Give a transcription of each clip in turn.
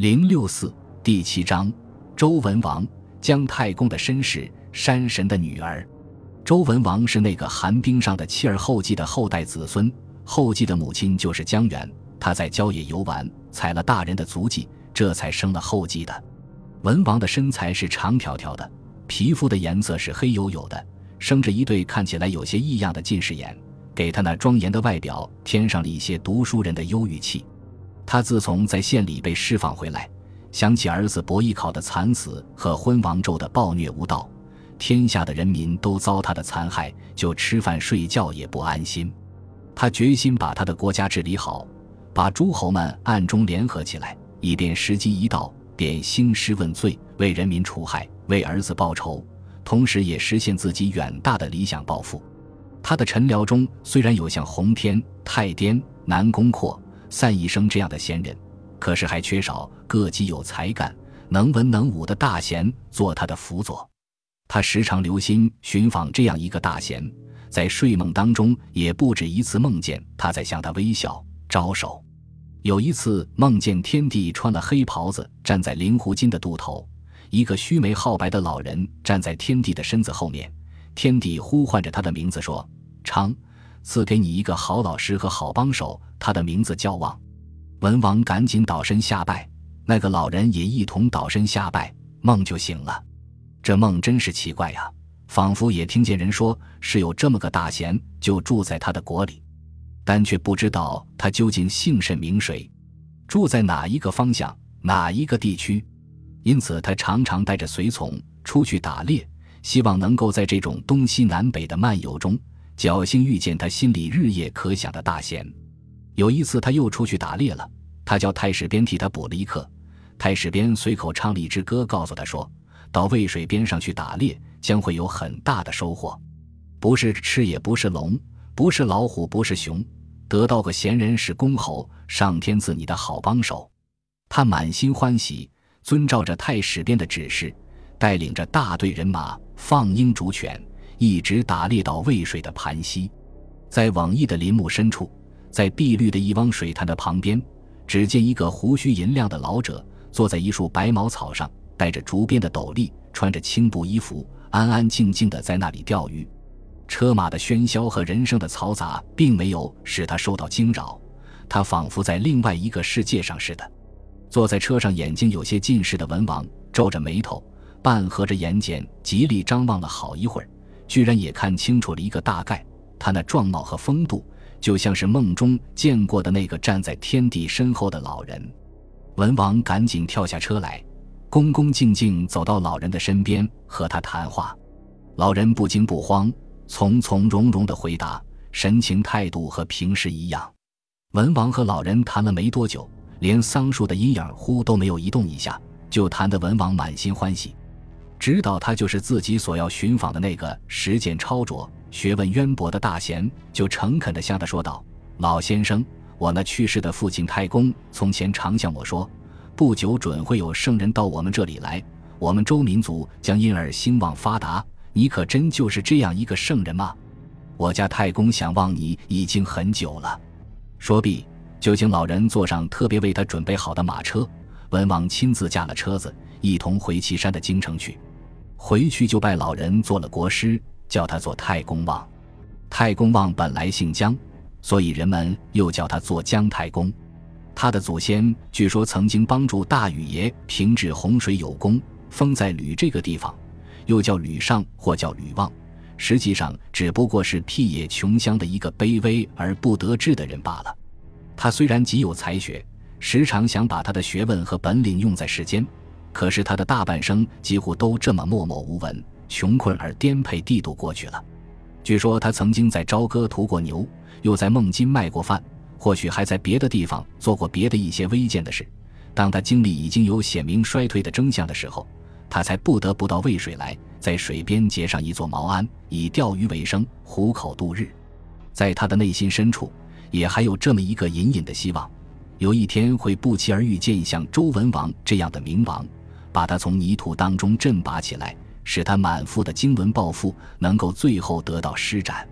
零六四第七章，周文王姜太公的身世，山神的女儿。周文王是那个寒冰上的妻儿后继的后代子孙，后继的母亲就是姜元。他在郊野游玩，踩了大人的足迹，这才生了后继的。文王的身材是长条条的，皮肤的颜色是黑黝黝的，生着一对看起来有些异样的近视眼，给他那庄严的外表添上了一些读书人的忧郁气。他自从在县里被释放回来，想起儿子伯邑考的惨死和昏王纣的暴虐无道，天下的人民都遭他的残害，就吃饭睡觉也不安心。他决心把他的国家治理好，把诸侯们暗中联合起来，以便时机一到，便兴师问罪，为人民除害，为儿子报仇，同时也实现自己远大的理想抱负。他的臣僚中虽然有像洪天、太颠、南宫阔。散宜生这样的贤人，可是还缺少各极有才干、能文能武的大贤做他的辅佐。他时常留心寻访这样一个大贤，在睡梦当中也不止一次梦见他在向他微笑招手。有一次梦见天帝穿了黑袍子站在灵狐精的渡头，一个须眉皓白的老人站在天帝的身子后面，天帝呼唤着他的名字说：“昌。”赐给你一个好老师和好帮手，他的名字叫望。文王赶紧倒身下拜，那个老人也一同倒身下拜，梦就醒了。这梦真是奇怪呀，仿佛也听见人说是有这么个大贤，就住在他的国里，但却不知道他究竟姓甚名谁，住在哪一个方向、哪一个地区。因此，他常常带着随从出去打猎，希望能够在这种东西南北的漫游中。侥幸遇见他心里日夜可想的大贤。有一次，他又出去打猎了。他叫太史编替他补了一课。太史编随口唱了一支歌，告诉他说：“到渭水边上去打猎，将会有很大的收获。不是赤，也不是龙，不是老虎，不是熊，得到个贤人是公侯，上天赐你的好帮手。”他满心欢喜，遵照着太史编的指示，带领着大队人马放鹰逐犬。一直打猎到渭水的盘溪，在网易的林木深处，在碧绿的一汪水潭的旁边，只见一个胡须银亮的老者坐在一束白茅草上，戴着竹编的斗笠，穿着青布衣服，安安静静的在那里钓鱼。车马的喧嚣和人声的嘈杂，并没有使他受到惊扰，他仿佛在另外一个世界上似的。坐在车上，眼睛有些近视的文王皱着眉头，半合着眼睑，极力张望了好一会儿。居然也看清楚了一个大概，他那状貌和风度，就像是梦中见过的那个站在天地身后的老人。文王赶紧跳下车来，恭恭敬敬走到老人的身边和他谈话。老人不惊不慌，从从容容的回答，神情态度和平时一样。文王和老人谈了没多久，连桑树的阴影乎都没有移动一下，就谈得文王满心欢喜。知道他就是自己所要寻访的那个实践超卓、学问渊博的大贤，就诚恳地向他说道：“老先生，我那去世的父亲太公从前常向我说，不久准会有圣人到我们这里来，我们周民族将因而兴旺发达。你可真就是这样一个圣人吗？我家太公想望你已经很久了。”说毕，就请老人坐上特别为他准备好的马车，文王亲自驾了车子，一同回岐山的京城去。回去就拜老人做了国师，叫他做太公望。太公望本来姓姜，所以人们又叫他做姜太公。他的祖先据说曾经帮助大禹爷平治洪水有功，封在吕这个地方，又叫吕尚或叫吕望，实际上只不过是僻野穷乡的一个卑微而不得志的人罢了。他虽然极有才学，时常想把他的学问和本领用在世间。可是他的大半生几乎都这么默默无闻、穷困而颠沛地度过去了。据说他曾经在朝歌屠过牛，又在孟津卖过饭，或许还在别的地方做过别的一些微贱的事。当他经历已经有显明衰退的征象的时候，他才不得不到渭水来，在水边结上一座茅庵，以钓鱼为生，糊口度日。在他的内心深处，也还有这么一个隐隐的希望：有一天会不期而遇见像周文王这样的明王。把他从泥土当中振拔起来，使他满腹的经纶抱负能够最后得到施展。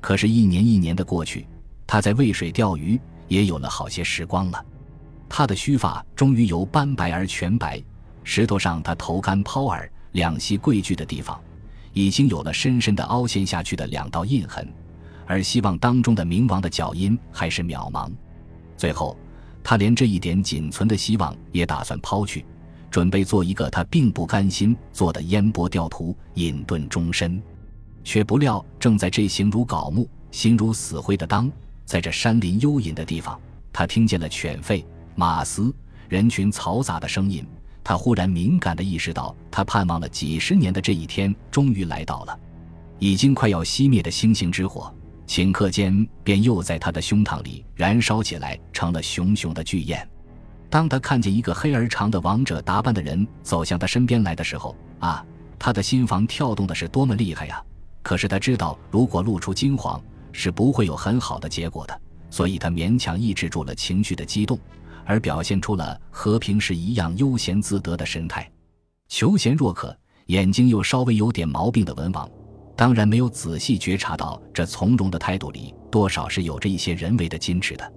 可是，一年一年的过去，他在渭水钓鱼也有了好些时光了。他的须发终于由斑白而全白。石头上他头干抛耳、两膝跪踞的地方，已经有了深深的凹陷下去的两道印痕。而希望当中的冥王的脚印还是渺茫。最后，他连这一点仅存的希望也打算抛去，准备做一个他并不甘心做的烟波钓徒，隐遁终身。却不料，正在这形如槁木、心如死灰的当，在这山林幽隐的地方，他听见了犬吠、马嘶、人群嘈杂的声音。他忽然敏感地意识到，他盼望了几十年的这一天终于来到了。已经快要熄灭的星星之火，顷刻间便又在他的胸膛里燃烧起来，成了熊熊的巨焰。当他看见一个黑而长的王者打扮的人走向他身边来的时候，啊，他的心房跳动的是多么厉害呀！可是他知道，如果露出惊慌，是不会有很好的结果的，所以他勉强抑制住了情绪的激动，而表现出了和平时一样悠闲自得的神态。求贤若渴、眼睛又稍微有点毛病的文王，当然没有仔细觉察到这从容的态度里多少是有着一些人为的矜持的。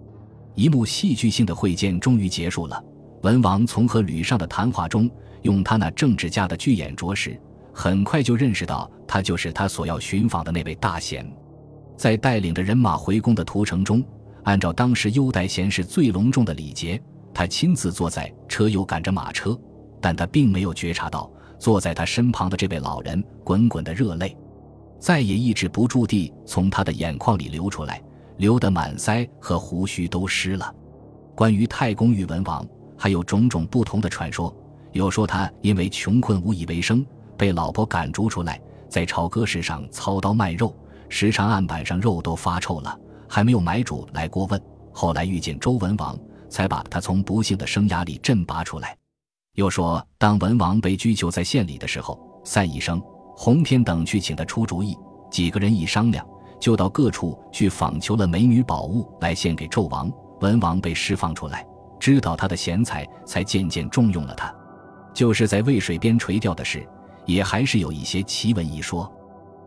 一幕戏剧性的会见终于结束了，文王从和吕尚的谈话中，用他那政治家的巨眼着实。很快就认识到，他就是他所要寻访的那位大贤。在带领着人马回宫的途程中，按照当时优待贤士最隆重的礼节，他亲自坐在车右赶着马车。但他并没有觉察到，坐在他身旁的这位老人滚滚的热泪，再也抑制不住地从他的眼眶里流出来，流得满腮和胡须都湿了。关于太公与文王，还有种种不同的传说，有说他因为穷困无以为生。被老婆赶逐出来，在朝歌市上操刀卖肉，时常案板上肉都发臭了，还没有买主来过问。后来遇见周文王，才把他从不幸的生涯里振拔出来。又说，当文王被拘囚在县里的时候，散一生、洪天等去请他出主意，几个人一商量，就到各处去访求了美女宝物来献给纣王。文王被释放出来，知道他的贤才，才渐渐重用了他。就是在渭水边垂钓的事。也还是有一些奇闻异说，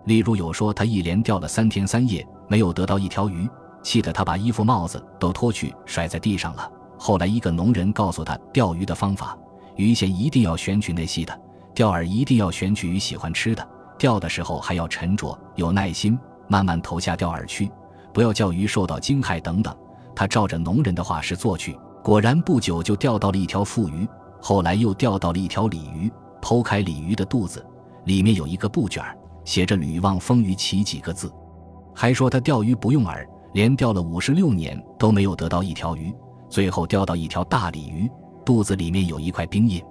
例如有说他一连钓了三天三夜没有得到一条鱼，气得他把衣服帽子都脱去甩在地上了。后来一个农人告诉他钓鱼的方法：鱼线一定要选取那细的，钓饵一定要选取鱼喜欢吃的，钓的时候还要沉着有耐心，慢慢投下钓饵去，不要叫鱼受到惊骇等等。他照着农人的话是做去，果然不久就钓到了一条富鱼，后来又钓到了一条鲤鱼。剖开鲤鱼的肚子，里面有一个布卷写着“吕望风鱼起”几个字，还说他钓鱼不用饵，连钓了五十六年都没有得到一条鱼，最后钓到一条大鲤鱼，肚子里面有一块冰印。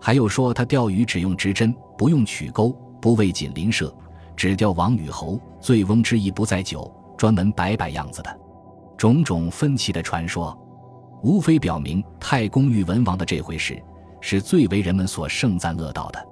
还有说他钓鱼只用直针，不用曲钩，不喂锦鳞射，只钓王与侯，醉翁之意不在酒，专门摆摆样子的。种种分歧的传说，无非表明太公遇文王的这回事。是最为人们所盛赞乐道的。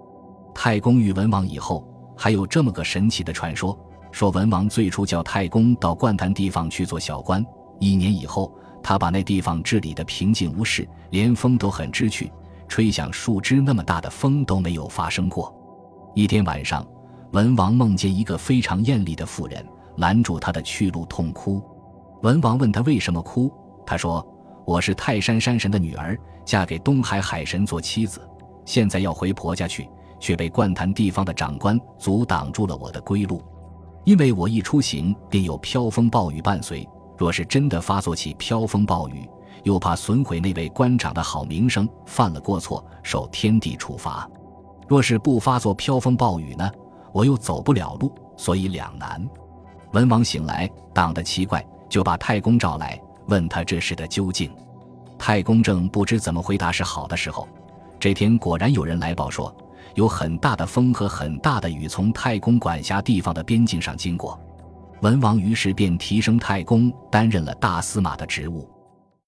太公遇文王以后，还有这么个神奇的传说：说文王最初叫太公到灌坛地方去做小官，一年以后，他把那地方治理的平静无事，连风都很知趣，吹响树枝那么大的风都没有发生过。一天晚上，文王梦见一个非常艳丽的妇人拦住他的去路，痛哭。文王问他为什么哭，他说。我是泰山山神的女儿，嫁给东海海神做妻子，现在要回婆家去，却被灌坛地方的长官阻挡住了我的归路。因为我一出行便有飘风暴雨伴随，若是真的发作起飘风暴雨，又怕损毁那位官长的好名声，犯了过错受天地处罚；若是不发作飘风暴雨呢，我又走不了路，所以两难。文王醒来，当得奇怪，就把太公召来。问他这事的究竟，太公正不知怎么回答是好的时候，这天果然有人来报说，有很大的风和很大的雨从太公管辖地方的边境上经过。文王于是便提升太公担任了大司马的职务。